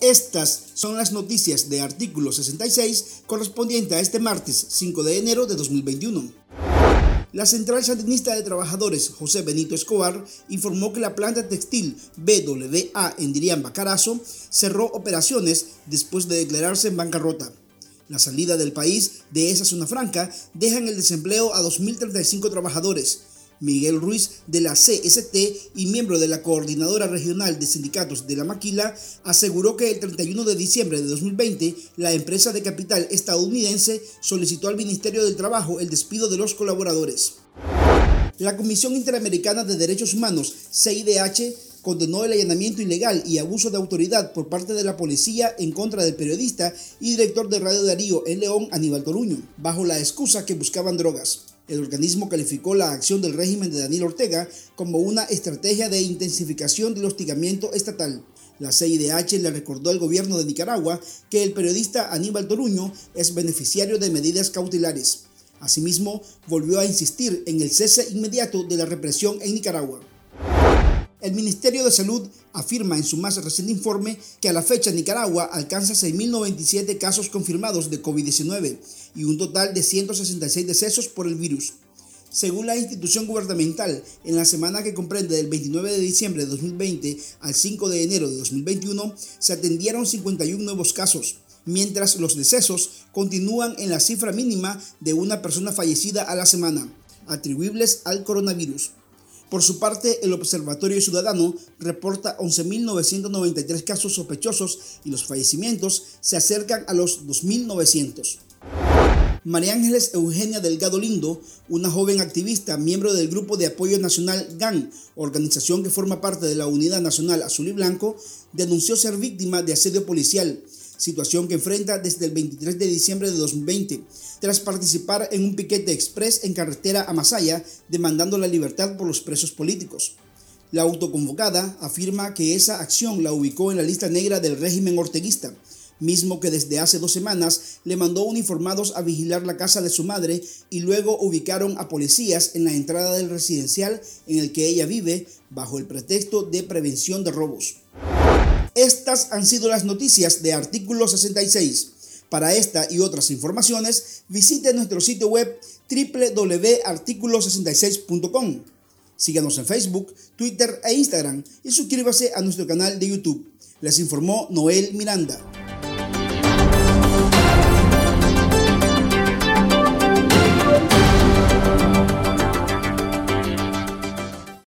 Estas son las noticias de artículo 66 correspondiente a este martes 5 de enero de 2021. La Central Sandinista de Trabajadores José Benito Escobar informó que la planta textil BWA en Diriamba Carazo cerró operaciones después de declararse en bancarrota. La salida del país de esa zona franca deja en el desempleo a 2.035 trabajadores, Miguel Ruiz de la CST y miembro de la Coordinadora Regional de Sindicatos de la Maquila, aseguró que el 31 de diciembre de 2020 la empresa de capital estadounidense solicitó al Ministerio del Trabajo el despido de los colaboradores. La Comisión Interamericana de Derechos Humanos, CIDH, condenó el allanamiento ilegal y abuso de autoridad por parte de la policía en contra del periodista y director de Radio Darío en León, Aníbal Toruño, bajo la excusa que buscaban drogas. El organismo calificó la acción del régimen de Daniel Ortega como una estrategia de intensificación del hostigamiento estatal. La CIDH le recordó al gobierno de Nicaragua que el periodista Aníbal Toruño es beneficiario de medidas cautelares. Asimismo, volvió a insistir en el cese inmediato de la represión en Nicaragua. El Ministerio de Salud afirma en su más reciente informe que a la fecha Nicaragua alcanza 6.097 casos confirmados de COVID-19 y un total de 166 decesos por el virus. Según la institución gubernamental, en la semana que comprende del 29 de diciembre de 2020 al 5 de enero de 2021, se atendieron 51 nuevos casos, mientras los decesos continúan en la cifra mínima de una persona fallecida a la semana, atribuibles al coronavirus. Por su parte, el Observatorio Ciudadano reporta 11.993 casos sospechosos y los fallecimientos se acercan a los 2.900. María Ángeles Eugenia Delgado Lindo, una joven activista, miembro del Grupo de Apoyo Nacional GAN, organización que forma parte de la Unidad Nacional Azul y Blanco, denunció ser víctima de asedio policial situación que enfrenta desde el 23 de diciembre de 2020, tras participar en un piquete express en carretera a Masaya demandando la libertad por los presos políticos. La autoconvocada afirma que esa acción la ubicó en la lista negra del régimen orteguista, mismo que desde hace dos semanas le mandó uniformados a vigilar la casa de su madre y luego ubicaron a policías en la entrada del residencial en el que ella vive bajo el pretexto de prevención de robos. Estas han sido las noticias de Artículo 66. Para esta y otras informaciones, visite nuestro sitio web www.articulo66.com. Síganos en Facebook, Twitter e Instagram y suscríbase a nuestro canal de YouTube. Les informó Noel Miranda.